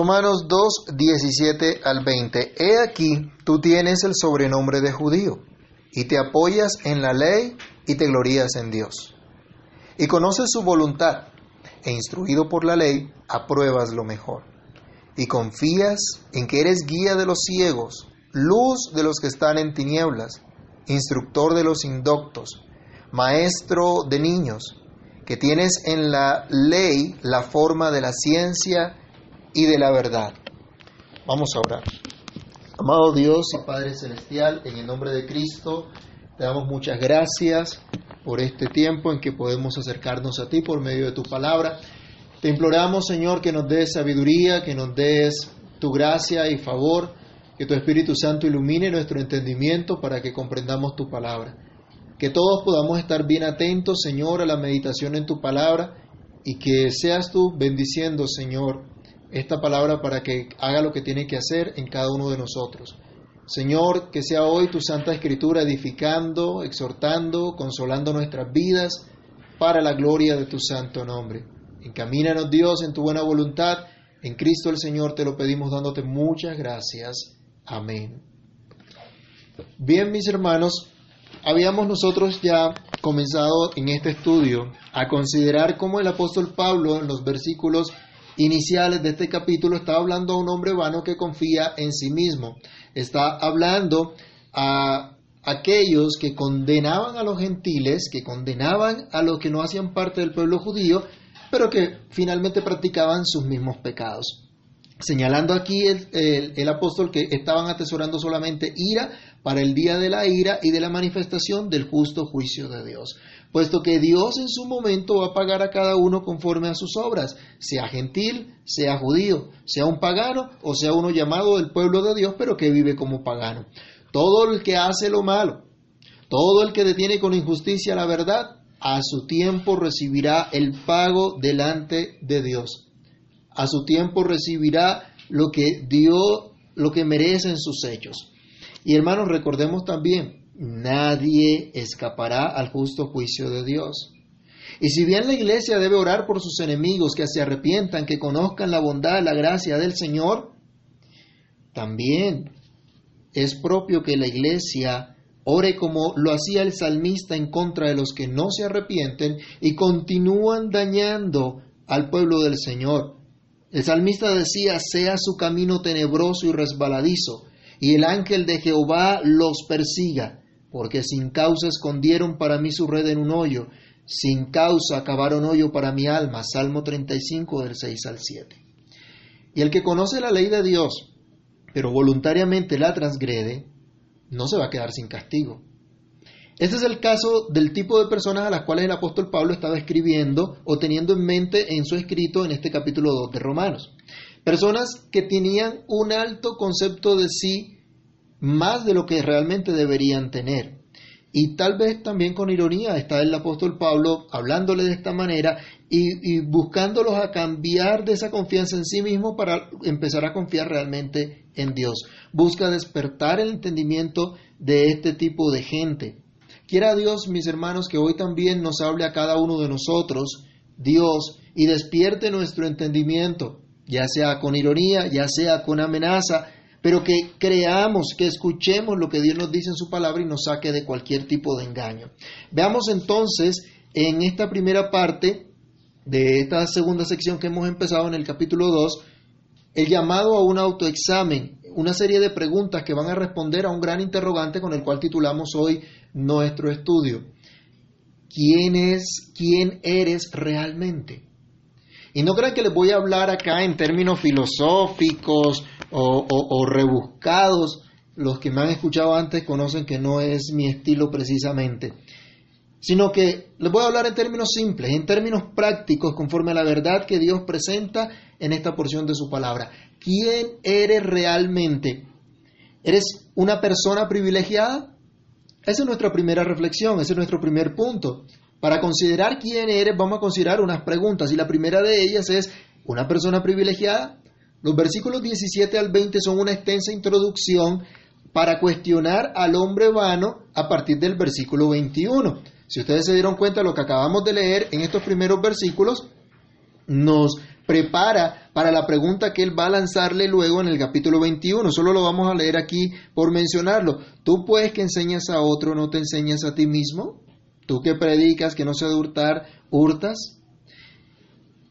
Romanos 2, 17 al 20. He aquí, tú tienes el sobrenombre de judío, y te apoyas en la ley y te glorías en Dios. Y conoces su voluntad, e instruido por la ley, apruebas lo mejor. Y confías en que eres guía de los ciegos, luz de los que están en tinieblas, instructor de los indoctos, maestro de niños, que tienes en la ley la forma de la ciencia y de la verdad. Vamos a orar. Amado Dios y Padre Celestial, en el nombre de Cristo, te damos muchas gracias por este tiempo en que podemos acercarnos a ti por medio de tu palabra. Te imploramos, Señor, que nos des sabiduría, que nos des tu gracia y favor, que tu Espíritu Santo ilumine nuestro entendimiento para que comprendamos tu palabra. Que todos podamos estar bien atentos, Señor, a la meditación en tu palabra y que seas tú bendiciendo, Señor, esta palabra para que haga lo que tiene que hacer en cada uno de nosotros. Señor, que sea hoy tu Santa Escritura edificando, exhortando, consolando nuestras vidas para la gloria de tu santo nombre. Encamínanos Dios en tu buena voluntad. En Cristo el Señor te lo pedimos dándote muchas gracias. Amén. Bien, mis hermanos, habíamos nosotros ya comenzado en este estudio a considerar cómo el apóstol Pablo en los versículos iniciales de este capítulo está hablando a un hombre vano que confía en sí mismo. Está hablando a aquellos que condenaban a los gentiles, que condenaban a los que no hacían parte del pueblo judío, pero que finalmente practicaban sus mismos pecados. Señalando aquí el, el, apóstol que estaban atesorando solamente ira para el día de la ira y de la manifestación del justo juicio de Dios puesto que Dios en su momento va a pagar a cada uno conforme a sus obras, sea gentil, sea judío, sea un pagano o sea uno llamado del pueblo de Dios, pero que vive como pagano. Todo el que hace lo malo, todo el que detiene con injusticia la verdad, a su tiempo recibirá el pago delante de Dios. A su tiempo recibirá lo que dio, lo que merecen sus hechos. Y hermanos, recordemos también, nadie escapará al justo juicio de Dios. Y si bien la iglesia debe orar por sus enemigos, que se arrepientan, que conozcan la bondad, la gracia del Señor, también es propio que la iglesia ore como lo hacía el salmista en contra de los que no se arrepienten y continúan dañando al pueblo del Señor. El salmista decía, sea su camino tenebroso y resbaladizo, y el ángel de Jehová los persiga porque sin causa escondieron para mí su red en un hoyo, sin causa acabaron hoyo para mi alma. Salmo 35 del 6 al 7. Y el que conoce la ley de Dios, pero voluntariamente la transgrede, no se va a quedar sin castigo. Este es el caso del tipo de personas a las cuales el apóstol Pablo estaba escribiendo o teniendo en mente en su escrito en este capítulo 2 de Romanos. Personas que tenían un alto concepto de sí más de lo que realmente deberían tener. Y tal vez también con ironía está el apóstol Pablo hablándole de esta manera y, buscándolos a cambiar de esa confianza en sí mismo para empezar a confiar realmente en Dios. Busca despertar el entendimiento de este tipo de gente. Quiera Dios, mis hermanos, que hoy también nos hable a cada uno de nosotros, Dios, y despierte nuestro entendimiento, ya sea con ironía, ya sea con amenaza, pero que creamos, que escuchemos lo que Dios nos dice en su palabra y nos saque de cualquier tipo de engaño. Veamos entonces en esta primera parte de esta segunda sección que hemos empezado en el capítulo 2, el llamado a un autoexamen, una serie de preguntas que van a responder a un gran interrogante con el cual titulamos hoy nuestro estudio. ¿Quién es, quién eres realmente? Y no crean que les voy a hablar acá en términos filosóficos o, rebuscados. Los que me han escuchado antes conocen que no es mi estilo precisamente. Sino que les voy a hablar en términos simples, en términos prácticos, conforme a la verdad que Dios presenta en esta porción de su palabra. ¿Quién eres realmente? ¿Eres una persona privilegiada? Esa es nuestra primera reflexión, ese es nuestro primer punto. Para considerar quién eres, vamos a considerar unas preguntas y la primera de ellas es, ¿una persona privilegiada? Los versículos 17 al 20 son una extensa introducción para cuestionar al hombre vano a partir del versículo 21. Si ustedes se dieron cuenta, lo que acabamos de leer en estos primeros versículos nos prepara para la pregunta que él va a lanzarle luego en el capítulo 21. Solo lo vamos a leer aquí por mencionarlo. Tú puedes que enseñas a otro, no te enseñas a ti mismo. Tú que predicas que no se ha de hurtar, hurtas.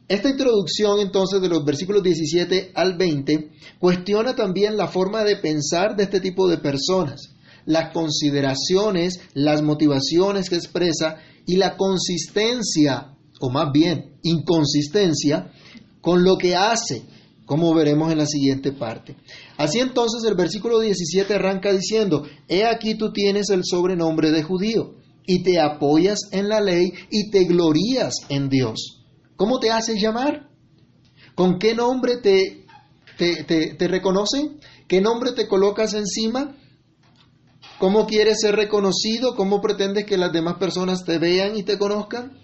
Esta introducción entonces de los versículos 17 al 20 cuestiona también la forma de pensar de este tipo de personas, las consideraciones, las motivaciones que expresa y la consistencia, o más bien inconsistencia, con lo que hace, como veremos en la siguiente parte. Así entonces el versículo 17 arranca diciendo, He aquí tú tienes el sobrenombre de judío, y te apoyas en la ley y te glorías en Dios ¿Cómo te haces llamar? ¿Con qué nombre te, te, reconocen? ¿Qué nombre te colocas encima? ¿Cómo quieres ser reconocido? ¿Cómo pretendes que las demás personas te vean y te conozcan?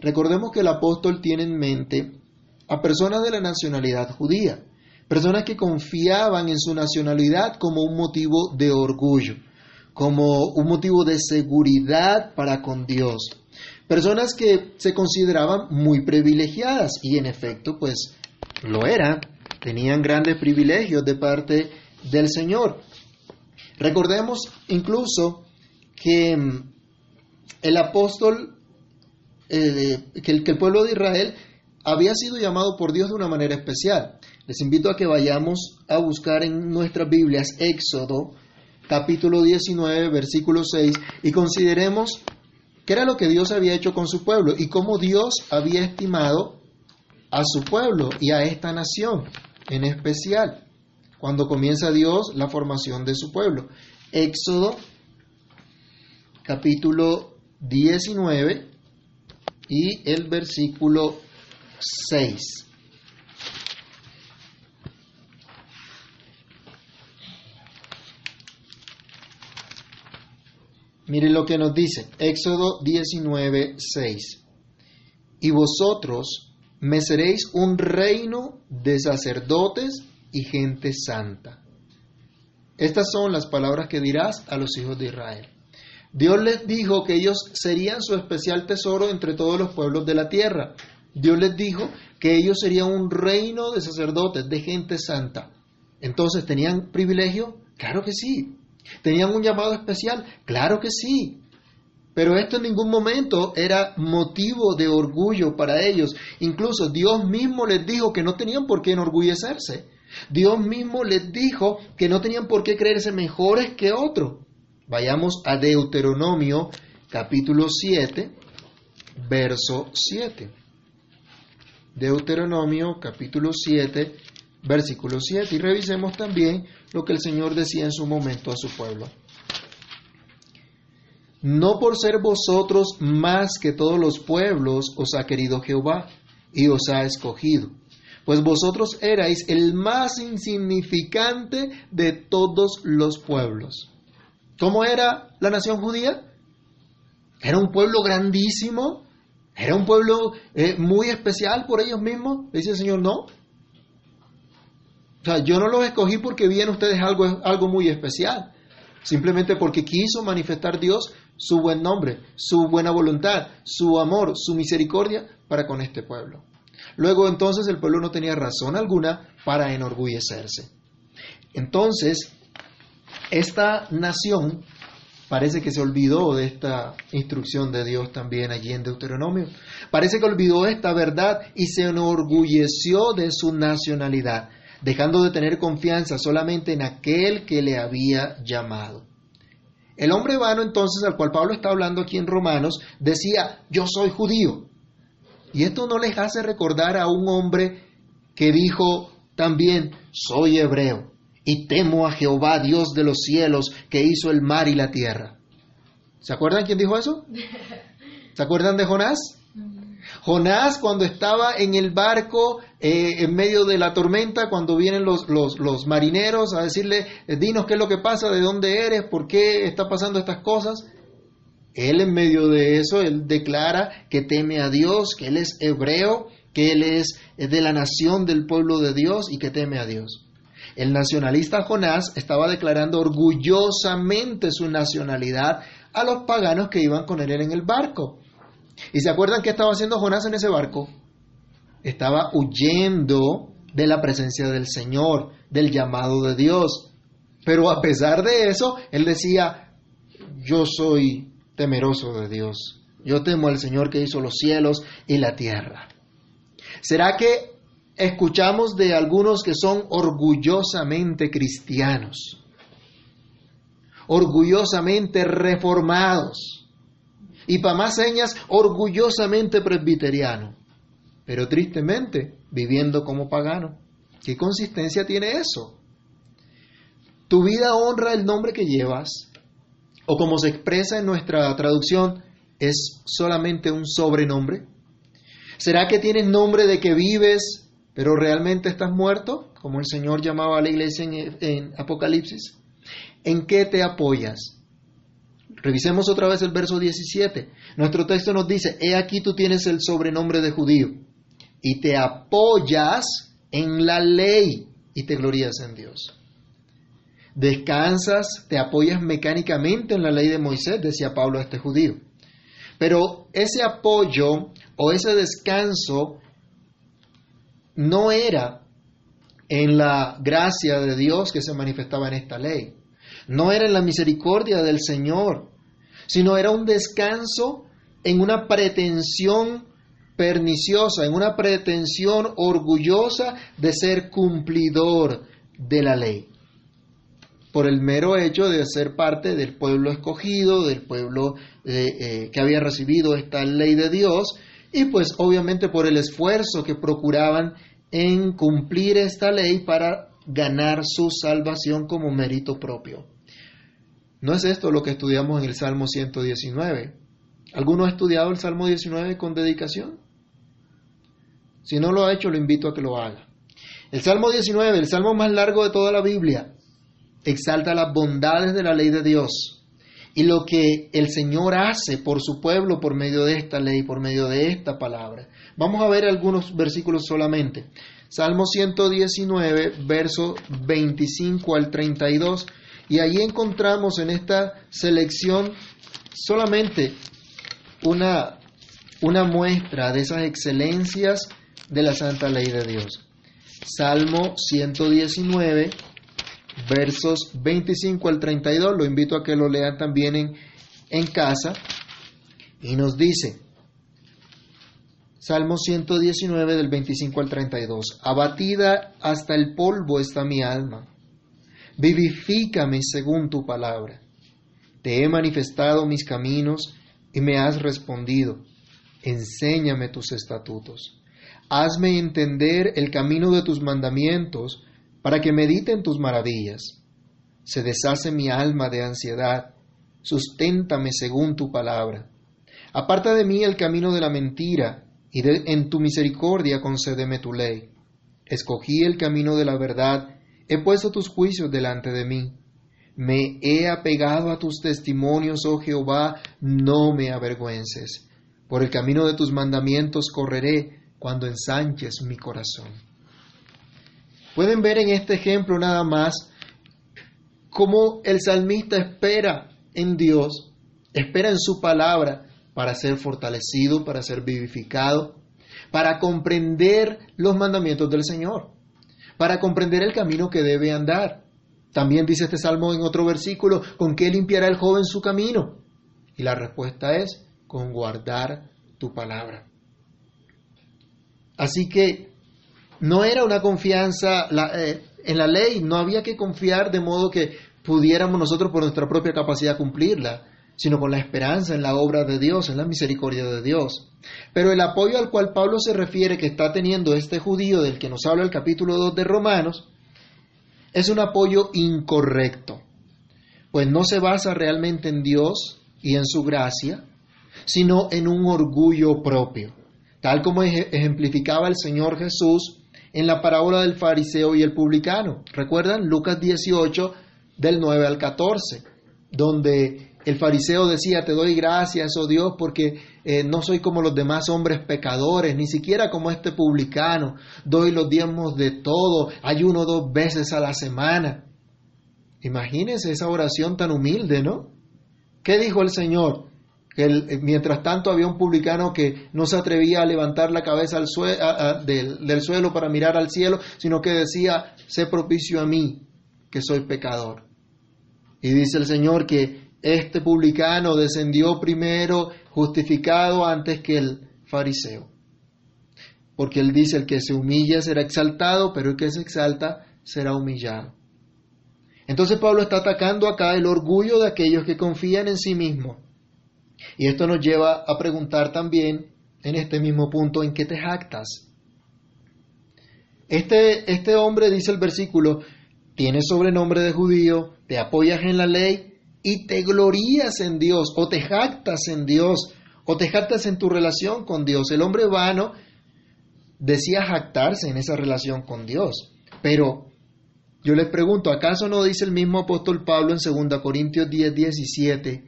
Recordemos que el apóstol tiene en mente a personas de la nacionalidad judía, personas que confiaban en su nacionalidad como un motivo de orgullo, como un motivo de seguridad para con Dios. Personas que se consideraban muy privilegiadas y en efecto pues lo eran, tenían grandes privilegios de parte del Señor. Recordemos incluso que mm, el apóstol, que, el, que el pueblo de Israel había sido llamado por Dios de una manera especial. Les invito a que vayamos a buscar en nuestras Biblias Éxodo capítulo 19, versículo 6 y consideremos qué era lo que Dios había hecho con su pueblo y cómo Dios había estimado a su pueblo y a esta nación en especial, cuando comienza Dios la formación de su pueblo. Éxodo capítulo 19 y el versículo 6. Miren lo que nos dice, Éxodo 19, 6. Y vosotros me seréis un reino de sacerdotes y gente santa. Estas son las palabras que dirás a los hijos de Israel. Dios les dijo que ellos serían su especial tesoro entre todos los pueblos de la tierra. Dios les dijo que ellos serían un reino de sacerdotes, de gente santa. Entonces, ¿tenían privilegio? Claro que sí. ¿Tenían un llamado especial? Claro que sí. Pero esto en ningún momento era motivo de orgullo para ellos. Incluso Dios mismo les dijo que no tenían por qué enorgullecerse. Dios mismo les dijo que no tenían por qué creerse mejores que otros. Vayamos a Deuteronomio capítulo 7, verso 7. Deuteronomio capítulo 7, versículo 7. Y revisemos también lo que el Señor decía en su momento a su pueblo. No por ser vosotros más que todos los pueblos os ha querido Jehová y os ha escogido, pues vosotros erais el más insignificante de todos los pueblos. ¿Cómo era la nación judía? Era un pueblo grandísimo, era un pueblo eh, muy especial por ellos mismos. Dice el Señor, no, o sea, yo no los escogí porque vi en ustedes algo, algo muy especial, simplemente porque quiso manifestar Dios su buen nombre, su buena voluntad, su amor, su misericordia para con este pueblo. Luego entonces el pueblo no tenía razón alguna para enorgullecerse. Entonces, esta nación parece que se olvidó de esta instrucción de Dios también allí en Deuteronomio. Parece que olvidó esta verdad y se enorgulleció de su nacionalidad dejando de tener confianza solamente en aquel que le había llamado. El hombre vano entonces al cual Pablo está hablando aquí en Romanos decía, yo soy judío. Y esto no les hace recordar a un hombre que dijo también, soy hebreo y temo a Jehová, Dios de los cielos, que hizo el mar y la tierra. ¿Se acuerdan quién dijo eso? ¿Se acuerdan de Jonás? Jonás cuando estaba en el barco eh, en medio de la tormenta, cuando vienen los, los, marineros a decirle, eh, dinos qué es lo que pasa, de dónde eres, por qué está pasando estas cosas, él en medio de eso, él declara que teme a Dios, que él es hebreo, que él es de la nación del pueblo de Dios y que teme a Dios. El nacionalista Jonás estaba declarando orgullosamente su nacionalidad a los paganos que iban con él en el barco. ¿Y se acuerdan qué estaba haciendo Jonás en ese barco? estaba huyendo de la presencia del Señor, del llamado de Dios. Pero a pesar de eso, él decía, yo soy temeroso de Dios, yo temo al Señor que hizo los cielos y la tierra. ¿Será que escuchamos de algunos que son orgullosamente cristianos, orgullosamente reformados y para más señas, orgullosamente presbiteriano, pero tristemente viviendo como pagano? ¿Qué consistencia tiene eso? ¿Tu vida honra el nombre que llevas? O como se expresa en nuestra traducción, ¿es solamente un sobrenombre? ¿Será que tienes nombre de que vives, pero realmente estás muerto? Como el Señor llamaba a la iglesia en, en Apocalipsis. ¿En qué te apoyas? Revisemos otra vez el verso 17. Nuestro texto nos dice, he aquí tú tienes el sobrenombre de judío y te apoyas en la ley y te glorías en Dios. Descansas, te apoyas mecánicamente en la ley de Moisés, decía Pablo a este judío. Pero ese apoyo o ese descanso no era en la gracia de Dios que se manifestaba en esta ley. No era en la misericordia del Señor, sino era un descanso en una pretensión perniciosa, en una pretensión orgullosa de ser cumplidor de la ley. Por el mero hecho de ser parte del pueblo escogido, del pueblo eh, eh, que había recibido esta ley de Dios, y pues obviamente por el esfuerzo que procuraban en cumplir esta ley para ganar su salvación como mérito propio. ¿No es esto lo que estudiamos en el Salmo 119? ¿Alguno ha estudiado el Salmo 19 con dedicación? Si no lo ha hecho, lo invito a que lo haga. El Salmo 19, el salmo más largo de toda la Biblia, exalta las bondades de la ley de Dios y lo que el Señor hace por su pueblo por medio de esta ley, por medio de esta palabra. Vamos a ver algunos versículos solamente. Salmo 119, verso 25 al 32, y ahí encontramos en esta selección solamente una, una muestra de esas excelencias de la santa ley de Dios. Salmo 119, versos 25 al 32. Lo invito a que lo lean también en, en casa. Y nos dice, Salmo 119 del 25 al 32, abatida hasta el polvo está mi alma, vivifícame según tu palabra. Te he manifestado mis caminos y me has respondido, enséñame tus estatutos. Hazme entender el camino de tus mandamientos, para que medite en tus maravillas. Se deshace mi alma de ansiedad, susténtame según tu palabra. Aparta de mí el camino de la mentira, y en tu misericordia concédeme tu ley. Escogí el camino de la verdad, he puesto tus juicios delante de mí. Me he apegado a tus testimonios, oh Jehová, no me avergüences. Por el camino de tus mandamientos correré cuando ensanches mi corazón. Pueden ver en este ejemplo nada más cómo el salmista espera en Dios, espera en su palabra para ser fortalecido, para ser vivificado, para comprender los mandamientos del Señor, para comprender el camino que debe andar. También dice este salmo en otro versículo, ¿con qué limpiará el joven su camino? Y la respuesta es, con guardar tu palabra. Así que no era una confianza eh, en la ley, no había que confiar de modo que pudiéramos nosotros por nuestra propia capacidad cumplirla, sino con la esperanza en la obra de Dios, en la misericordia de Dios. Pero el apoyo al cual Pablo se refiere que está teniendo este judío del que nos habla el capítulo 2 de Romanos, es un apoyo incorrecto, pues no se basa realmente en Dios y en su gracia, sino en un orgullo propio, tal como ejemplificaba el Señor Jesús en la parábola del fariseo y el publicano. ¿Recuerdan? Lucas 18 del 9 al 14, donde el fariseo decía, te doy gracias, oh Dios, porque eh, no soy como los demás hombres pecadores, ni siquiera como este publicano, doy los diezmos de todo, ayuno dos veces a la semana. Imagínense esa oración tan humilde, ¿no? ¿Qué dijo el Señor? mientras tanto había un publicano que no se atrevía a levantar la cabeza del suelo para mirar al cielo, sino que decía, sé propicio a mí, que soy pecador. Y dice el Señor que este publicano descendió primero justificado antes que el fariseo. Porque él dice, el que se humilla será exaltado, pero el que se exalta será humillado. Entonces Pablo está atacando acá el orgullo de aquellos que confían en sí mismos. Y esto nos lleva a preguntar también en este mismo punto, ¿en qué te jactas? Este, este hombre, dice el versículo, tiene sobrenombre de judío, te apoyas en la ley y te glorías en Dios, o te jactas en Dios, o te jactas en tu relación con Dios. El hombre vano decía jactarse en esa relación con Dios, pero yo les pregunto, ¿acaso no dice el mismo apóstol Pablo en 2 Corintios 10, 17,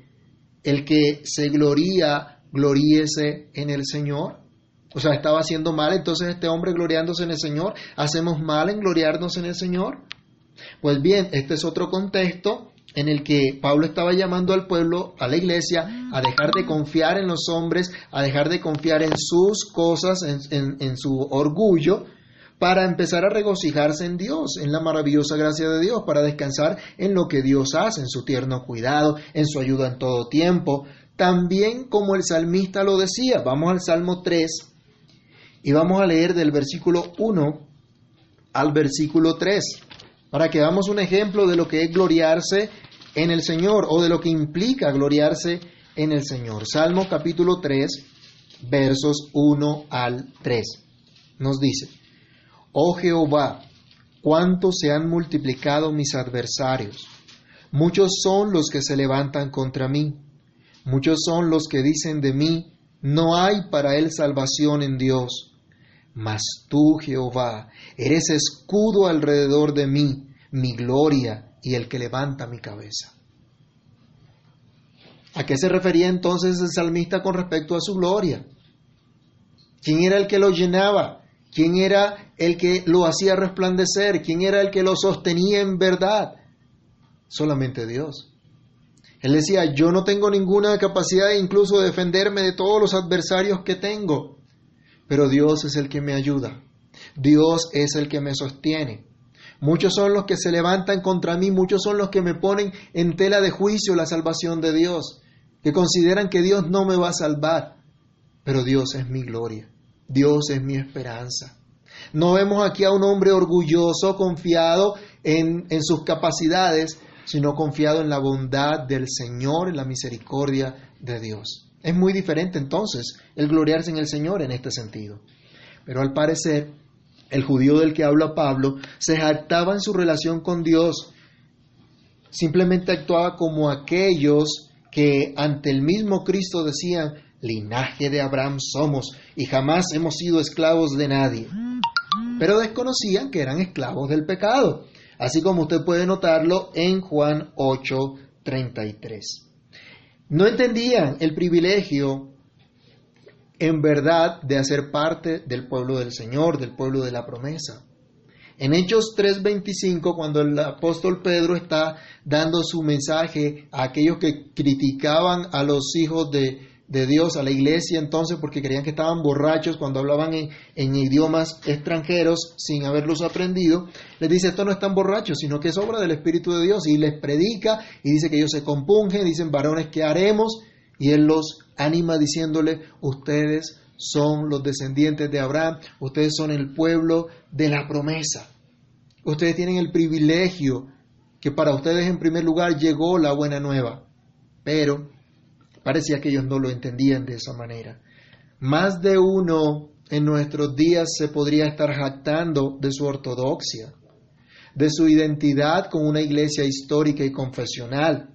el que se gloría, gloríese en el Señor? O sea, estaba haciendo mal entonces este hombre gloriándose en el Señor. ¿Hacemos mal en gloriarnos en el Señor? Pues bien, este es otro contexto en el que Pablo estaba llamando al pueblo, a la iglesia, a dejar de confiar en los hombres, a dejar de confiar en sus cosas, en, su orgullo, para empezar a regocijarse en Dios, en la maravillosa gracia de Dios, para descansar en lo que Dios hace, en su tierno cuidado, en su ayuda en todo tiempo. También como el salmista lo decía, vamos al Salmo 3 y vamos a leer del versículo 1 al versículo 3 para que damos un ejemplo de lo que es gloriarse en el Señor o de lo que implica gloriarse en el Señor. Salmo capítulo 3, versos 1 al 3. Nos dice, Oh Jehová, cuánto se han multiplicado mis adversarios. Muchos son los que se levantan contra mí. Muchos son los que dicen de mí, no hay para él salvación en Dios. Mas tú, Jehová, eres escudo alrededor de mí, mi gloria y el que levanta mi cabeza. ¿A qué se refería entonces el salmista con respecto a su gloria? ¿Quién era el que lo llenaba? ¿Quién era el que lo hacía resplandecer? ¿Quién era el que lo sostenía en verdad? Solamente Dios. Él decía, yo no tengo ninguna capacidad incluso de defenderme de todos los adversarios que tengo pero Dios es el que me ayuda. Dios es el que me sostiene. Muchos son los que se levantan contra mí, muchos son los que me ponen en tela de juicio la salvación de Dios, que consideran que Dios no me va a salvar, pero Dios es mi gloria, Dios es mi esperanza. No vemos aquí a un hombre orgulloso, confiado en, sus capacidades, sino confiado en la bondad del Señor, en la misericordia de Dios. Es muy diferente entonces el gloriarse en el Señor en este sentido. Pero al parecer, el judío del que habla Pablo se jactaba en su relación con Dios, simplemente actuaba como aquellos que ante el mismo Cristo decían, linaje de Abraham somos y jamás hemos sido esclavos de nadie. Pero desconocían que eran esclavos del pecado, así como usted puede notarlo en Juan 8:33 no entendían el privilegio en verdad de hacer parte del pueblo del Señor, del pueblo de la promesa. En Hechos 3:25, cuando el apóstol Pedro está dando su mensaje a aquellos que criticaban a los hijos de, de Dios a la iglesia entonces porque creían que estaban borrachos cuando hablaban en, idiomas extranjeros sin haberlos aprendido, les dice esto no es tan borrachos, sino que es obra del Espíritu de Dios y les predica y dice que ellos se compungen, dicen varones que haremos y él los anima diciéndole ustedes son los descendientes de Abraham, ustedes son el pueblo de la promesa, ustedes tienen el privilegio que para ustedes en primer lugar llegó la buena nueva, pero Parecía que ellos no lo entendían de esa manera. Más de uno en nuestros días se podría estar jactando de su ortodoxia, de su identidad con una iglesia histórica y confesional,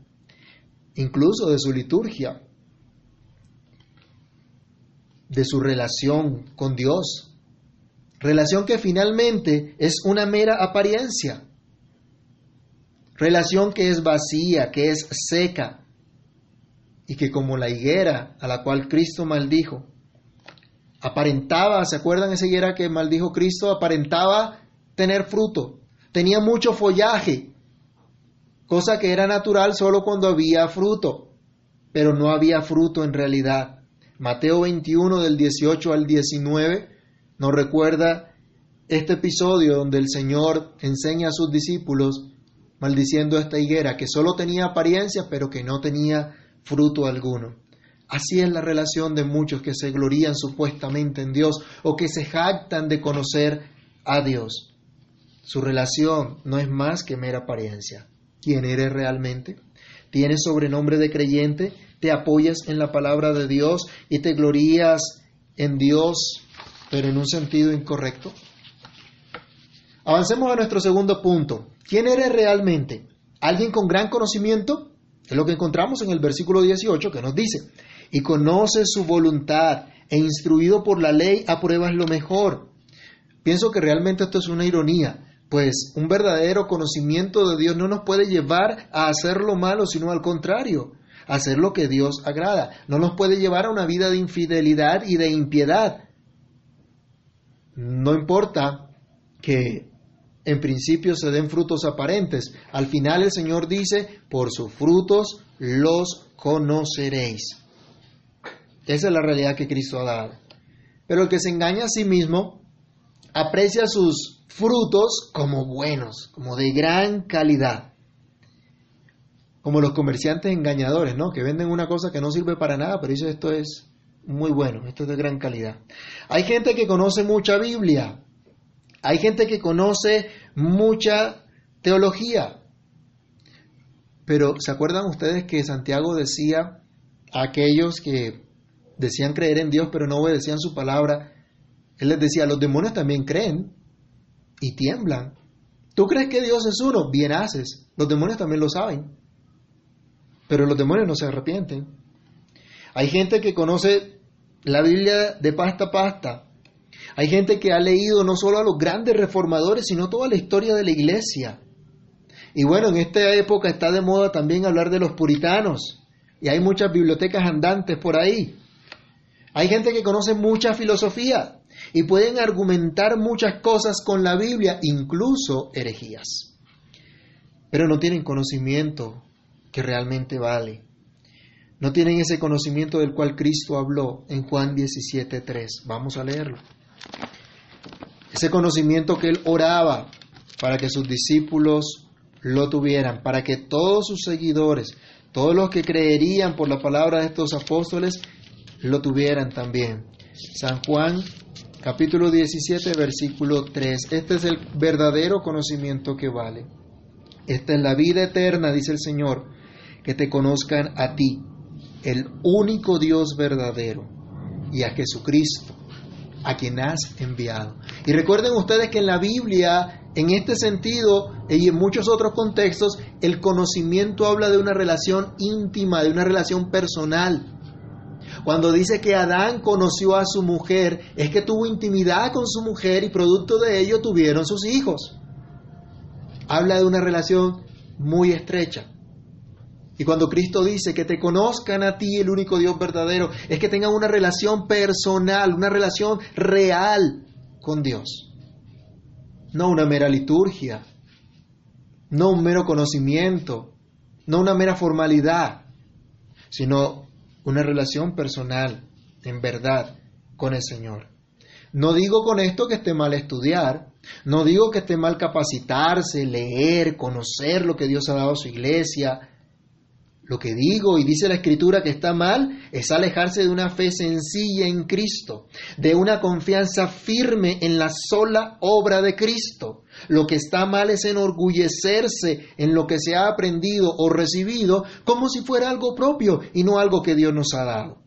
incluso de su liturgia, de su relación con Dios, relación que finalmente es una mera apariencia, relación que es vacía, que es seca, y que como la higuera a la cual Cristo maldijo, aparentaba, ¿se acuerdan esa higuera que maldijo Cristo? Aparentaba tener fruto, tenía mucho follaje, cosa que era natural solo cuando había fruto. pero no había fruto en realidad. Mateo 21 del 18 al 19 nos recuerda este episodio donde el Señor enseña a sus discípulos maldiciendo esta higuera que solo tenía apariencia pero que no tenía fruto alguno. Así es la relación de muchos que se glorían supuestamente en Dios o que se jactan de conocer a Dios. Su relación no es más que mera apariencia. ¿Quién eres realmente? ¿Tienes sobrenombre de creyente? ¿Te apoyas en la palabra de Dios y te glorías en Dios, pero en un sentido incorrecto? Avancemos a nuestro segundo punto. ¿Quién eres realmente? ¿Alguien con gran conocimiento? Es lo que encontramos en el versículo 18 que nos dice, y conoce su voluntad e instruido por la ley apruebas lo mejor. Pienso que realmente esto es una ironía, pues un verdadero conocimiento de Dios no nos puede llevar a hacer lo malo, sino al contrario, a hacer lo que Dios agrada. No nos puede llevar a una vida de infidelidad y de impiedad. No importa que en principio se den frutos aparentes. Al final el Señor dice, por sus frutos los conoceréis. Esa es la realidad que Cristo ha dado. Pero el que se engaña a sí mismo aprecia sus frutos como buenos, como de gran calidad. Como los comerciantes engañadores, ¿no? Que venden una cosa que no sirve para nada, pero dicen esto es muy bueno, esto es de gran calidad. Hay gente que conoce mucha Biblia, hay gente que conoce mucha teología, pero ¿se acuerdan ustedes que Santiago decía a aquellos que decían creer en Dios pero no obedecían su palabra? Él les decía, los demonios también creen y tiemblan. ¿Tú crees que Dios es uno? Bien haces. Los demonios también lo saben. Pero los demonios no se arrepienten. Hay gente que conoce la Biblia de pasta a pasta, hay gente que ha leído no solo a los grandes reformadores, sino toda la historia de la iglesia. Y bueno, en esta época está de moda también hablar de los puritanos. Y hay muchas bibliotecas andantes por ahí. Hay gente que conoce mucha filosofía y pueden argumentar muchas cosas con la Biblia, incluso herejías. Pero no tienen conocimiento que realmente vale. No tienen ese conocimiento del cual Cristo habló en Juan 17.3. Vamos a leerlo. Ese conocimiento que él oraba para que sus discípulos lo tuvieran, para que todos sus seguidores, todos los que creerían por la palabra de estos apóstoles, lo tuvieran también. San Juan capítulo 17 versículo 3. Este es el verdadero conocimiento que vale. Esta es la vida eterna, dice el Señor, que te conozcan a ti, el único Dios verdadero, y a Jesucristo a quien has enviado. Y recuerden ustedes que en la Biblia, en este sentido y en muchos otros contextos, el conocimiento habla de una relación íntima, de una relación personal. Cuando dice que Adán conoció a su mujer, es que tuvo intimidad con su mujer y producto de ello tuvieron sus hijos. Habla de una relación muy estrecha. Y cuando Cristo dice que te conozcan a ti el único Dios verdadero, es que tengan una relación personal, una relación real con Dios. No una mera liturgia, no un mero conocimiento, no una mera formalidad, sino una relación personal, en verdad, con el Señor. No digo con esto que esté mal estudiar, no digo que esté mal capacitarse, leer, conocer lo que Dios ha dado a su iglesia, lo que digo y dice la escritura que está mal es alejarse de una fe sencilla en Cristo, de una confianza firme en la sola obra de Cristo. Lo que está mal es enorgullecerse en lo que se ha aprendido o recibido como si fuera algo propio y no algo que Dios nos ha dado.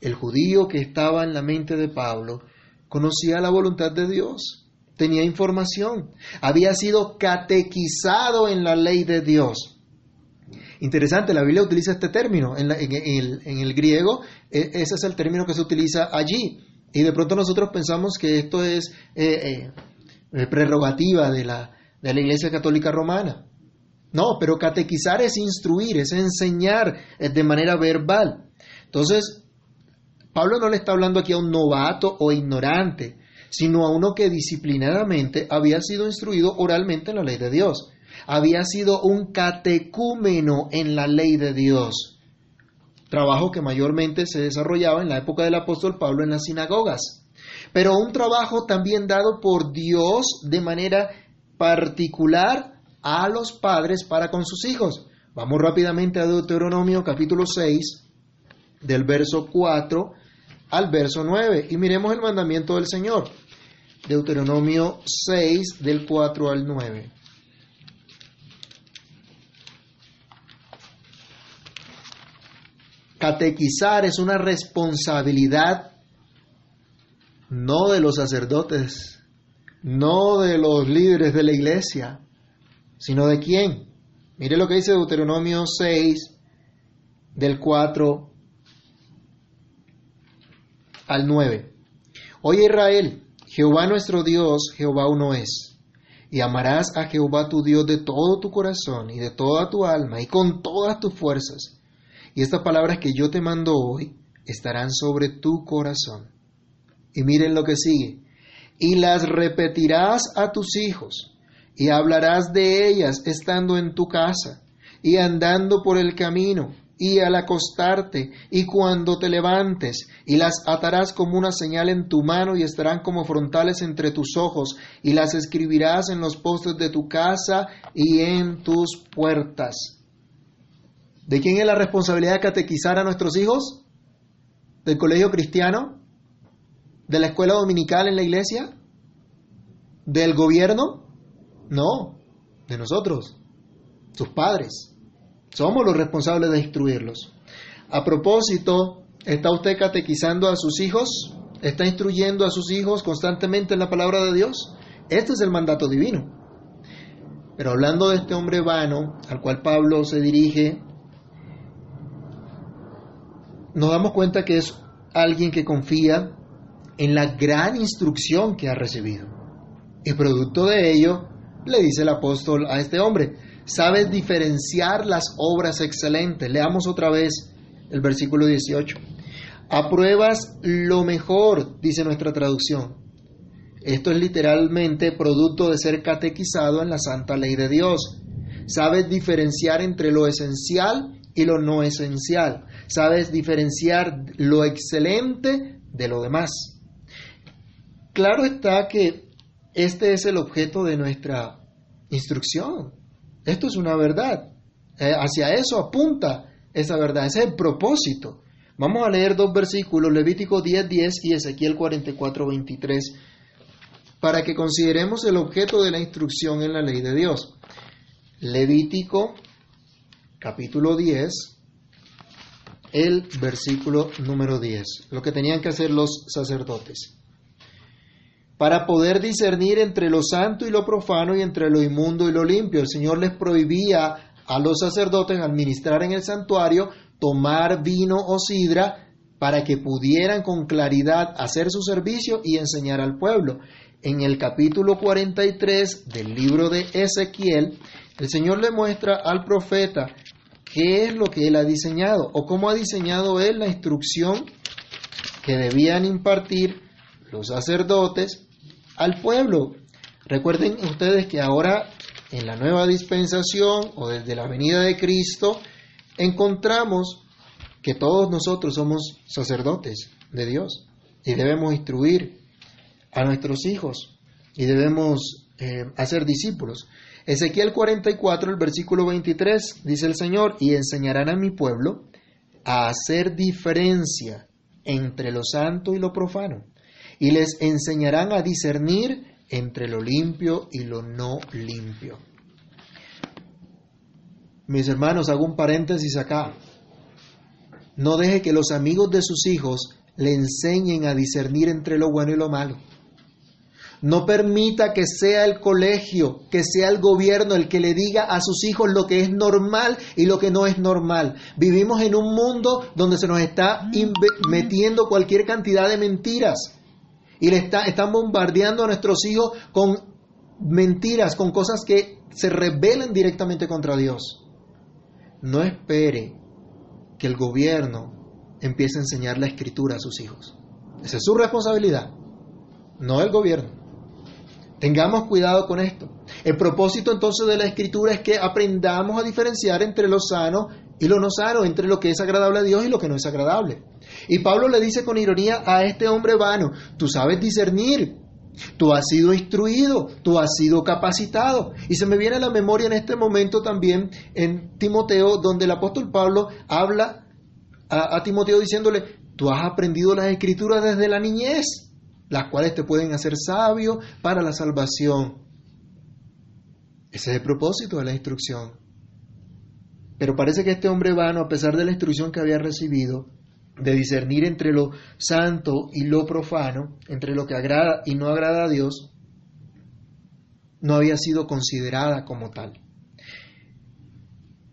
El judío que estaba en la mente de Pablo conocía la voluntad de Dios, tenía información, había sido catequizado en la ley de Dios Interesante, la Biblia utiliza este término. En, el, griego, e, ese es el término que se utiliza allí. Y de pronto nosotros pensamos que esto es eh, eh, prerrogativa de la, de la Iglesia Católica Romana. No, pero catequizar es instruir, es enseñar de manera verbal. Entonces, Pablo no le está hablando aquí a un novato o ignorante, sino a uno que disciplinadamente había sido instruido oralmente en la ley de Dios había sido un catecúmeno en la ley de Dios. trabajo que mayormente se desarrollaba en la época del apóstol Pablo en las sinagogas, pero un trabajo también dado por Dios de manera particular a los padres para con sus hijos. Vamos rápidamente a Deuteronomio capítulo 6, del verso 4 al verso 9, y miremos el mandamiento del Señor. Deuteronomio 6, del 4 al 9. Catequizar es una responsabilidad no de los sacerdotes, no de los líderes de la iglesia, sino de quién. Mire lo que dice Deuteronomio 6, del 4 al 9. Oye Israel, Jehová nuestro Dios, Jehová uno es. Y amarás a Jehová tu Dios de todo tu corazón y de toda tu alma y con todas tus fuerzas y estas palabras que yo te mando hoy estarán sobre tu corazón. Y miren lo que sigue. Y las repetirás a tus hijos, y hablarás de ellas estando en tu casa, y andando por el camino, y al acostarte, y cuando te levantes, y las atarás como una señal en tu mano, y estarán como frontales entre tus ojos, y las escribirás en los postes de tu casa y en tus puertas ¿De quién es la responsabilidad de catequizar a nuestros hijos? ¿Del colegio cristiano? ¿De la escuela dominical en la iglesia? ¿Del gobierno? No, de nosotros, sus padres. Somos los responsables de instruirlos. A propósito, ¿está usted catequizando a sus hijos? ¿Está instruyendo a sus hijos constantemente en la palabra de Dios? Este es el mandato divino. Pero hablando de este hombre vano al cual Pablo se dirige nos damos cuenta que es alguien que confía en la gran instrucción que ha recibido. Y producto de ello, le dice el apóstol a este hombre, sabes diferenciar las obras excelentes. Leamos otra vez el versículo 18. Apruebas lo mejor, dice nuestra traducción. Esto es literalmente producto de ser catequizado en la santa ley de Dios. Sabes diferenciar entre lo esencial y lo no esencial sabes diferenciar lo excelente de lo demás. Claro está que este es el objeto de nuestra instrucción. Esto es una verdad. Eh, hacia eso apunta esa verdad, ese es el propósito. Vamos a leer dos versículos, Levítico 10, 10 y Ezequiel 44, 23, para que consideremos el objeto de la instrucción en la ley de Dios. Levítico capítulo 10, el versículo número 10, lo que tenían que hacer los sacerdotes. Para poder discernir entre lo santo y lo profano y entre lo inmundo y lo limpio, el Señor les prohibía a los sacerdotes administrar en el santuario tomar vino o sidra para que pudieran con claridad hacer su servicio y enseñar al pueblo. En el capítulo 43 del libro de Ezequiel, el Señor le muestra al profeta qué es lo que él ha diseñado o cómo ha diseñado él la instrucción que debían impartir los sacerdotes al pueblo. Recuerden ustedes que ahora en la nueva dispensación o desde la venida de Cristo encontramos que todos nosotros somos sacerdotes de Dios y debemos instruir a nuestros hijos y debemos eh, hacer discípulos. Ezequiel 44, el versículo 23, dice el Señor, y enseñarán a mi pueblo a hacer diferencia entre lo santo y lo profano, y les enseñarán a discernir entre lo limpio y lo no limpio. Mis hermanos, hago un paréntesis acá. No deje que los amigos de sus hijos le enseñen a discernir entre lo bueno y lo malo. No permita que sea el colegio, que sea el gobierno el que le diga a sus hijos lo que es normal y lo que no es normal. Vivimos en un mundo donde se nos está metiendo cualquier cantidad de mentiras y le está, están bombardeando a nuestros hijos con mentiras, con cosas que se rebelen directamente contra Dios. No espere que el gobierno empiece a enseñar la escritura a sus hijos. Esa es su responsabilidad, no el gobierno. Tengamos cuidado con esto. El propósito entonces de la escritura es que aprendamos a diferenciar entre lo sano y lo no sano, entre lo que es agradable a Dios y lo que no es agradable. Y Pablo le dice con ironía a este hombre vano, tú sabes discernir, tú has sido instruido, tú has sido capacitado. Y se me viene a la memoria en este momento también en Timoteo, donde el apóstol Pablo habla a, a Timoteo diciéndole, tú has aprendido las escrituras desde la niñez, las cuales te pueden hacer sabio para la salvación. Ese es el propósito de la instrucción. Pero parece que este hombre vano, a pesar de la instrucción que había recibido, de discernir entre lo santo y lo profano, entre lo que agrada y no agrada a Dios, no había sido considerada como tal.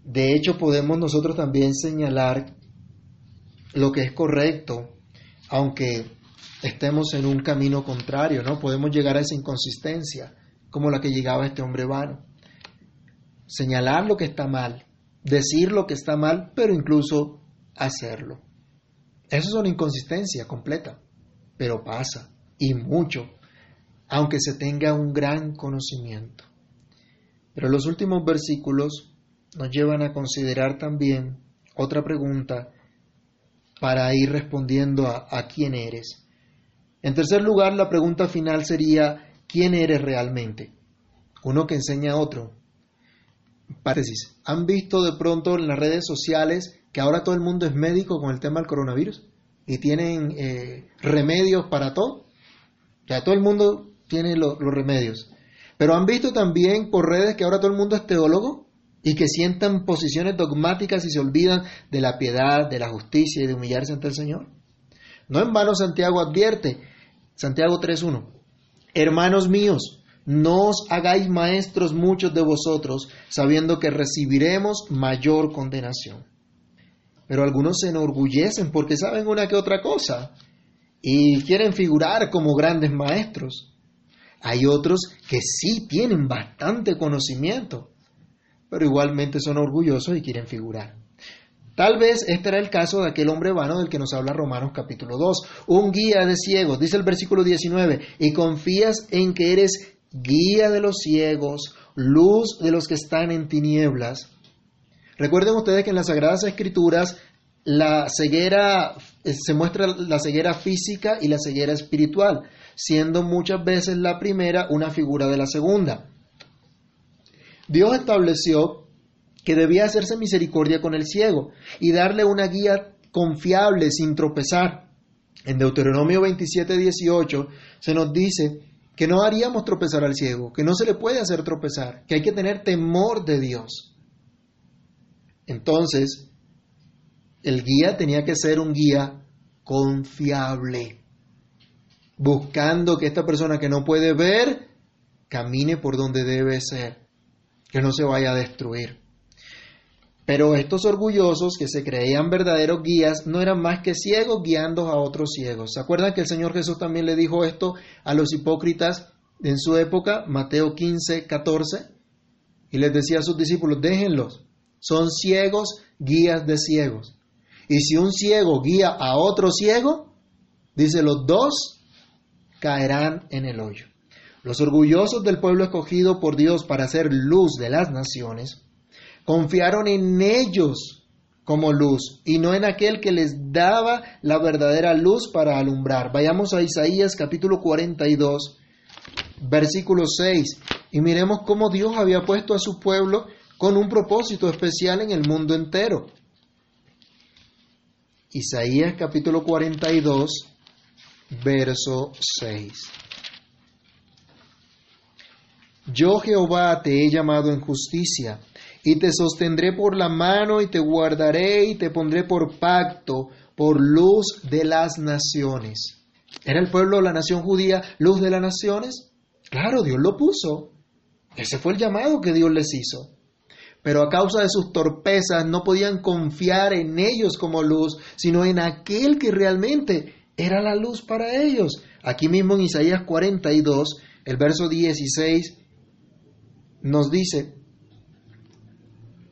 De hecho, podemos nosotros también señalar lo que es correcto, aunque estemos en un camino contrario, ¿no? Podemos llegar a esa inconsistencia, como la que llegaba este hombre vano. Señalar lo que está mal, decir lo que está mal, pero incluso hacerlo. Eso es una inconsistencia completa, pero pasa, y mucho, aunque se tenga un gran conocimiento. Pero los últimos versículos nos llevan a considerar también otra pregunta para ir respondiendo a, a quién eres. En tercer lugar, la pregunta final sería, ¿quién eres realmente? Uno que enseña a otro, Paréntesis. ¿Han visto de pronto en las redes sociales que ahora todo el mundo es médico con el tema del coronavirus? Y tienen eh, remedios para todo. Ya todo el mundo tiene los remedios. Pero han visto también por redes que ahora todo el mundo es teólogo y que sientan posiciones dogmáticas y se olvidan de la piedad, de la justicia y de humillarse ante el Señor. No en vano Santiago advierte, Santiago 3.1, hermanos míos, no os hagáis maestros muchos de vosotros, sabiendo que recibiremos mayor condenación. Pero algunos se enorgullecen porque saben una que otra cosa y quieren figurar como grandes maestros. Hay otros que sí tienen bastante conocimiento, pero igualmente son orgullosos y quieren figurar. Tal vez este era el caso de aquel hombre vano del que nos habla Romanos capítulo 2, un guía de ciegos, dice el versículo 19, y confías en que eres guía de los ciegos, luz de los que están en tinieblas. Recuerden ustedes que en las Sagradas Escrituras la ceguera eh, se muestra la ceguera física y la ceguera espiritual, siendo muchas veces la primera una figura de la segunda. Dios estableció que debía hacerse misericordia con el ciego y darle una guía confiable sin tropezar. En Deuteronomio 27, 18 se nos dice que no haríamos tropezar al ciego, que no se le puede hacer tropezar, que hay que tener temor de Dios. Entonces, el guía tenía que ser un guía confiable, buscando que esta persona que no puede ver camine por donde debe ser, que no se vaya a destruir. Pero estos orgullosos que se creían verdaderos guías no eran más que ciegos guiando a otros ciegos. ¿Se acuerdan que el Señor Jesús también le dijo esto a los hipócritas en su época, Mateo 15, 14? Y les decía a sus discípulos, déjenlos, son ciegos guías de ciegos. Y si un ciego guía a otro ciego, dice, los dos caerán en el hoyo. Los orgullosos del pueblo escogido por Dios para ser luz de las naciones, Confiaron en ellos como luz y no en aquel que les daba la verdadera luz para alumbrar. Vayamos a Isaías capítulo 42, versículo 6 y miremos cómo Dios había puesto a su pueblo con un propósito especial en el mundo entero. Isaías capítulo 42, verso 6. Yo Jehová te he llamado en justicia y te sostendré por la mano y te guardaré y te pondré por pacto, por luz de las naciones. ¿Era el pueblo, la nación judía, luz de las naciones? Claro, Dios lo puso. Ese fue el llamado que Dios les hizo. Pero a causa de sus torpezas no podían confiar en ellos como luz, sino en aquel que realmente era la luz para ellos. Aquí mismo en Isaías 42, el verso 16, nos dice,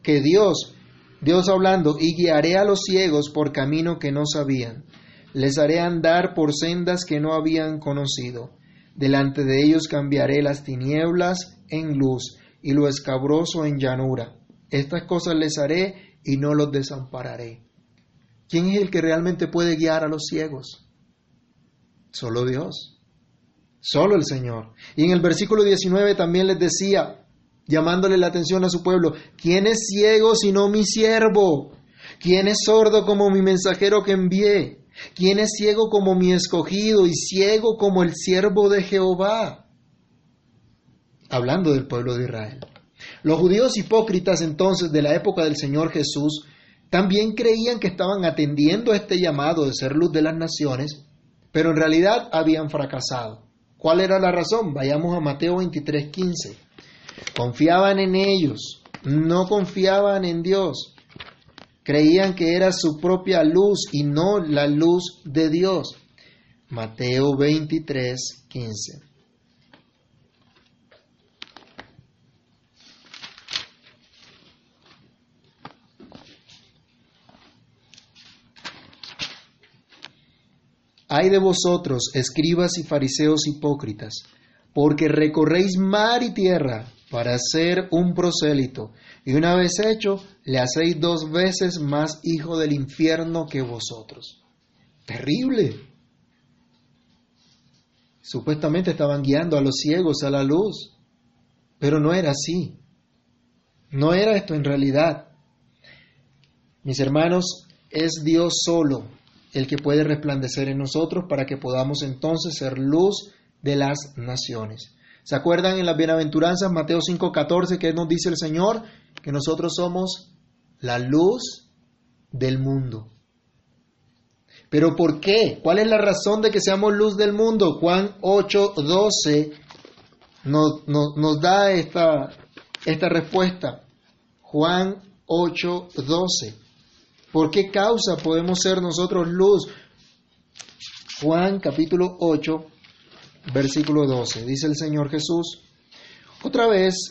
que Dios, Dios hablando, y guiaré a los ciegos por camino que no sabían, les haré andar por sendas que no habían conocido. Delante de ellos cambiaré las tinieblas en luz y lo escabroso en llanura. Estas cosas les haré y no los desampararé. ¿Quién es el que realmente puede guiar a los ciegos? Solo Dios. Solo el Señor. Y en el versículo 19 también les decía, llamándole la atención a su pueblo, ¿quién es ciego sino mi siervo? ¿Quién es sordo como mi mensajero que envié? ¿Quién es ciego como mi escogido y ciego como el siervo de Jehová? Hablando del pueblo de Israel. Los judíos hipócritas entonces de la época del Señor Jesús también creían que estaban atendiendo a este llamado de ser luz de las naciones, pero en realidad habían fracasado. ¿Cuál era la razón? Vayamos a Mateo 23, 15. Confiaban en ellos, no confiaban en Dios. Creían que era su propia luz y no la luz de Dios. Mateo 23, 15. Ay de vosotros, escribas y fariseos hipócritas, porque recorréis mar y tierra para ser un prosélito, y una vez hecho, le hacéis dos veces más hijo del infierno que vosotros. Terrible. Supuestamente estaban guiando a los ciegos a la luz, pero no era así. No era esto en realidad. Mis hermanos, es Dios solo el que puede resplandecer en nosotros para que podamos entonces ser luz de las naciones. ¿Se acuerdan en las bienaventuranzas Mateo 5:14 que nos dice el Señor? Que nosotros somos la luz del mundo. ¿Pero por qué? ¿Cuál es la razón de que seamos luz del mundo? Juan 8:12 nos, nos, da esta, esta respuesta. Juan 8:12. ¿Por qué causa podemos ser nosotros luz? Juan capítulo 8, versículo 12. Dice el Señor Jesús. Otra vez,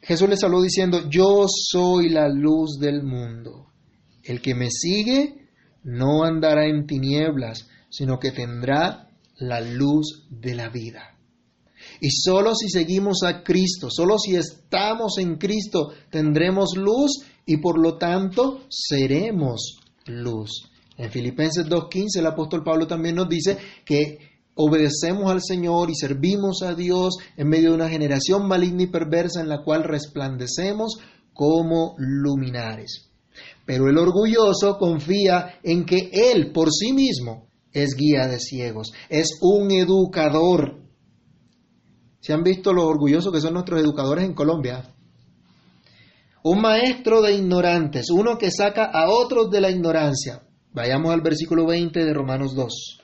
Jesús les habló diciendo, yo soy la luz del mundo. El que me sigue no andará en tinieblas, sino que tendrá la luz de la vida. Y solo si seguimos a Cristo, solo si estamos en Cristo, tendremos luz y por lo tanto seremos luz. En Filipenses 2.15 el apóstol Pablo también nos dice que obedecemos al Señor y servimos a Dios en medio de una generación maligna y perversa en la cual resplandecemos como luminares. Pero el orgulloso confía en que Él por sí mismo es guía de ciegos, es un educador. ¿Se han visto los orgullosos que son nuestros educadores en Colombia? Un maestro de ignorantes, uno que saca a otros de la ignorancia. Vayamos al versículo 20 de Romanos 2.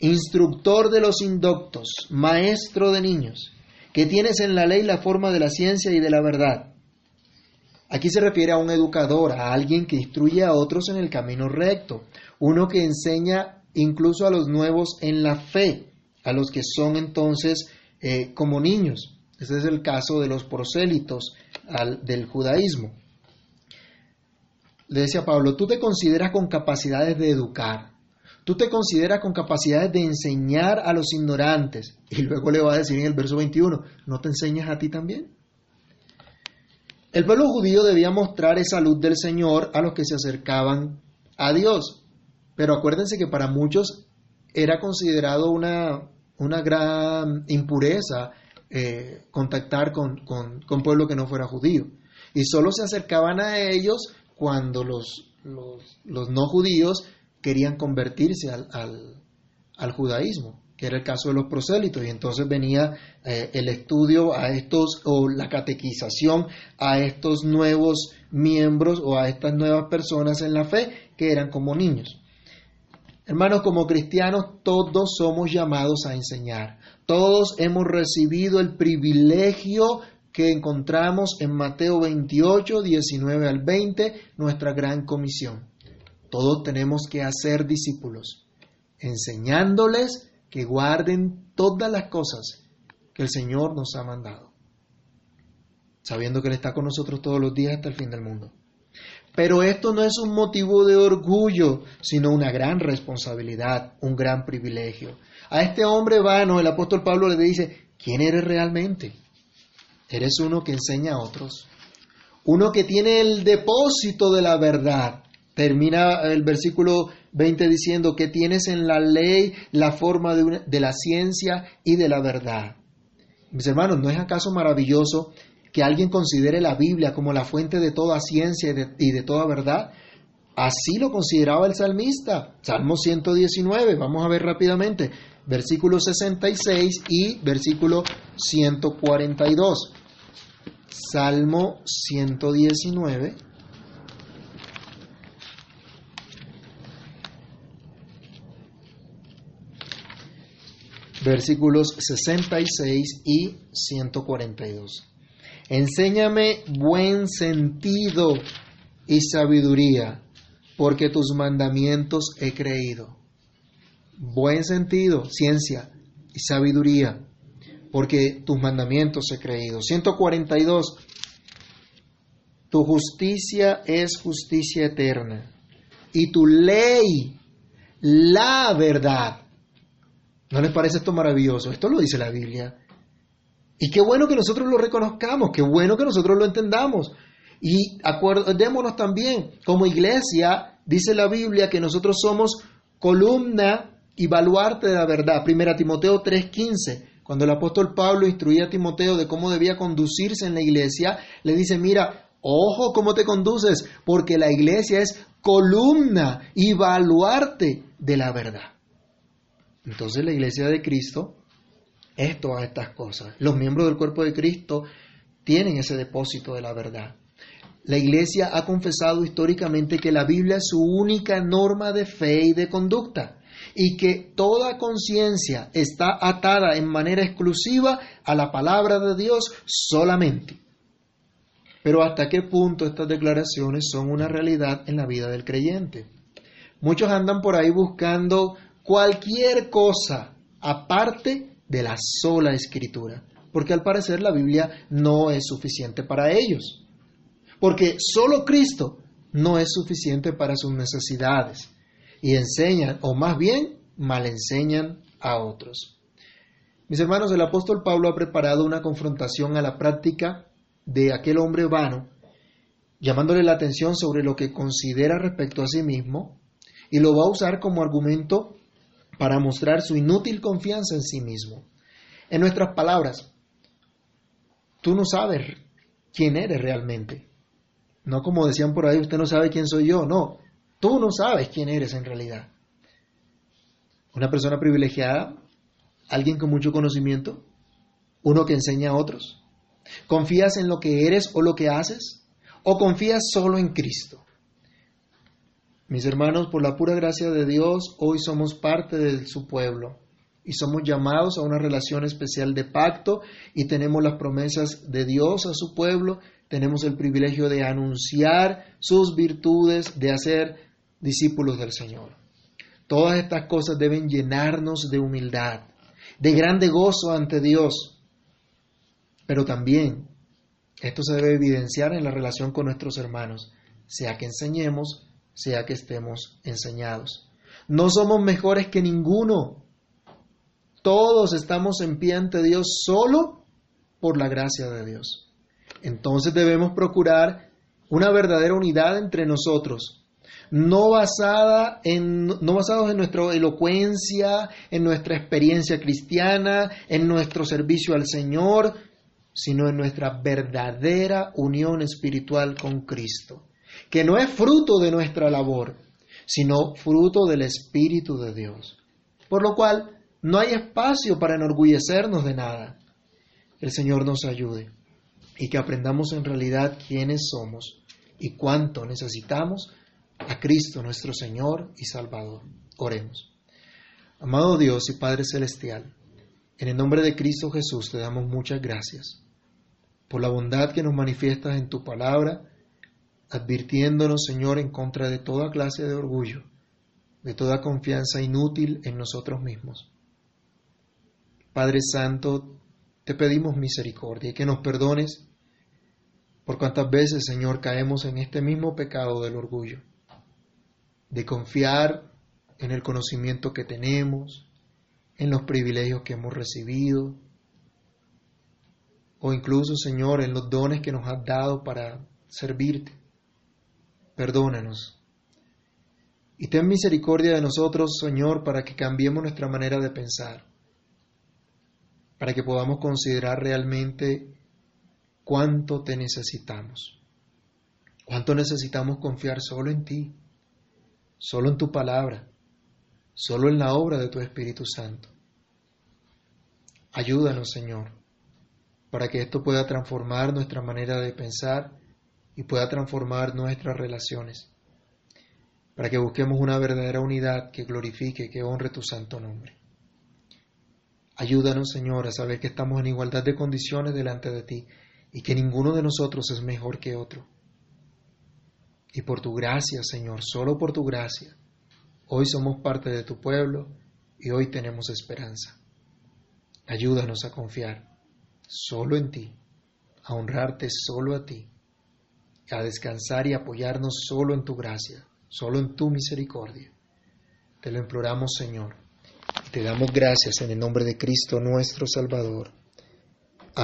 Instructor de los indoctos, maestro de niños, que tienes en la ley la forma de la ciencia y de la verdad. Aquí se refiere a un educador, a alguien que instruye a otros en el camino recto, uno que enseña incluso a los nuevos en la fe, a los que son entonces eh, como niños. Este es el caso de los prosélitos del judaísmo. Le decía Pablo, tú te consideras con capacidades de educar, tú te consideras con capacidades de enseñar a los ignorantes. Y luego le va a decir en el verso 21, ¿no te enseñas a ti también? El pueblo judío debía mostrar esa luz del Señor a los que se acercaban a Dios. Pero acuérdense que para muchos era considerado una, una gran impureza eh, contactar con, con, pueblo que no fuera judío. Y solo se acercaban a ellos cuando los, los, no judíos querían convertirse al, al, judaísmo, que era el caso de los prosélitos. Y entonces venía eh, el estudio a estos, o la catequización a estos nuevos miembros o a estas nuevas personas en la fe que eran como niños. Hermanos, como cristianos todos somos llamados a enseñar. Todos hemos recibido el privilegio que encontramos en Mateo 28, 19 al 20, nuestra gran comisión. Todos tenemos que hacer discípulos, enseñándoles que guarden todas las cosas que el Señor nos ha mandado, sabiendo que Él está con nosotros todos los días hasta el fin del mundo. Pero esto no es un motivo de orgullo, sino una gran responsabilidad, un gran privilegio. A este hombre vano, el apóstol Pablo le dice, ¿quién eres realmente? ¿Eres uno que enseña a otros? uno que tiene el depósito de la verdad. Termina el versículo 20 diciendo que tienes en la ley la forma de, de la ciencia y de la verdad. Mis hermanos, ¿no es acaso maravilloso que alguien considere la Biblia como la fuente de toda ciencia y de, toda verdad? Así lo consideraba el salmista. Salmo 119, vamos a ver rápidamente, versículo 66 y versículo 142. Salmo 119. Versículos 66 y 142. Enséñame buen sentido y sabiduría, porque tus mandamientos he creído. Buen sentido, ciencia y sabiduría, porque tus mandamientos he creído. 142. Tu justicia es justicia eterna y tu ley la verdad. ¿No les parece esto maravilloso? Esto lo dice la Biblia. Y qué bueno que nosotros lo reconozcamos, qué bueno que nosotros lo entendamos. Y acordémonos también, como iglesia, dice la Biblia que nosotros somos columna y baluarte de la verdad. Primera Timoteo 3:15, cuando el apóstol Pablo instruía a Timoteo de cómo debía conducirse en la iglesia, le dice, mira, ojo cómo te conduces, porque la iglesia es columna y baluarte de la verdad. Entonces la iglesia de Cristo es todas estas cosas. Los miembros del cuerpo de Cristo tienen ese depósito de la verdad. La Iglesia ha confesado históricamente que la Biblia es su única norma de fe y de conducta y que toda conciencia está atada en manera exclusiva a la palabra de Dios solamente. Pero ¿hasta qué punto estas declaraciones son una realidad en la vida del creyente? Muchos andan por ahí buscando cualquier cosa aparte de la sola escritura, porque al parecer la Biblia no es suficiente para ellos, porque solo Cristo no es suficiente para sus necesidades y enseñan, o más bien mal enseñan a otros. Mis hermanos, el apóstol Pablo ha preparado una confrontación a la práctica de aquel hombre vano, llamándole la atención sobre lo que considera respecto a sí mismo, y lo va a usar como argumento para mostrar su inútil confianza en sí mismo. En nuestras palabras, tú no sabes quién eres realmente. No como decían por ahí, usted no sabe quién soy yo. No, tú no sabes quién eres en realidad. Una persona privilegiada, alguien con mucho conocimiento, uno que enseña a otros. ¿Confías en lo que eres o lo que haces? ¿O confías solo en Cristo? Mis hermanos, por la pura gracia de Dios, hoy somos parte de su pueblo y somos llamados a una relación especial de pacto y tenemos las promesas de Dios a su pueblo, tenemos el privilegio de anunciar sus virtudes, de hacer discípulos del Señor. Todas estas cosas deben llenarnos de humildad, de grande gozo ante Dios, pero también esto se debe evidenciar en la relación con nuestros hermanos, sea que enseñemos, sea que estemos enseñados. No somos mejores que ninguno. Todos estamos en pie ante Dios solo por la gracia de Dios. Entonces debemos procurar una verdadera unidad entre nosotros, no basada en no basados en nuestra elocuencia, en nuestra experiencia cristiana, en nuestro servicio al Señor, sino en nuestra verdadera unión espiritual con Cristo que no es fruto de nuestra labor, sino fruto del Espíritu de Dios. Por lo cual, no hay espacio para enorgullecernos de nada. El Señor nos ayude y que aprendamos en realidad quiénes somos y cuánto necesitamos a Cristo nuestro Señor y Salvador. Oremos. Amado Dios y Padre Celestial, en el nombre de Cristo Jesús te damos muchas gracias por la bondad que nos manifiestas en tu palabra advirtiéndonos, Señor, en contra de toda clase de orgullo, de toda confianza inútil en nosotros mismos. Padre Santo, te pedimos misericordia y que nos perdones por cuantas veces, Señor, caemos en este mismo pecado del orgullo, de confiar en el conocimiento que tenemos, en los privilegios que hemos recibido, o incluso, Señor, en los dones que nos has dado para servirte. Perdónanos. Y ten misericordia de nosotros, Señor, para que cambiemos nuestra manera de pensar, para que podamos considerar realmente cuánto te necesitamos, cuánto necesitamos confiar solo en ti, solo en tu palabra, solo en la obra de tu Espíritu Santo. Ayúdanos, Señor, para que esto pueda transformar nuestra manera de pensar y pueda transformar nuestras relaciones, para que busquemos una verdadera unidad que glorifique, que honre tu santo nombre. Ayúdanos, Señor, a saber que estamos en igualdad de condiciones delante de ti y que ninguno de nosotros es mejor que otro. Y por tu gracia, Señor, solo por tu gracia, hoy somos parte de tu pueblo y hoy tenemos esperanza. Ayúdanos a confiar solo en ti, a honrarte solo a ti, a descansar y apoyarnos solo en tu gracia, solo en tu misericordia. Te lo imploramos, Señor, te damos gracias en el nombre de Cristo nuestro Salvador.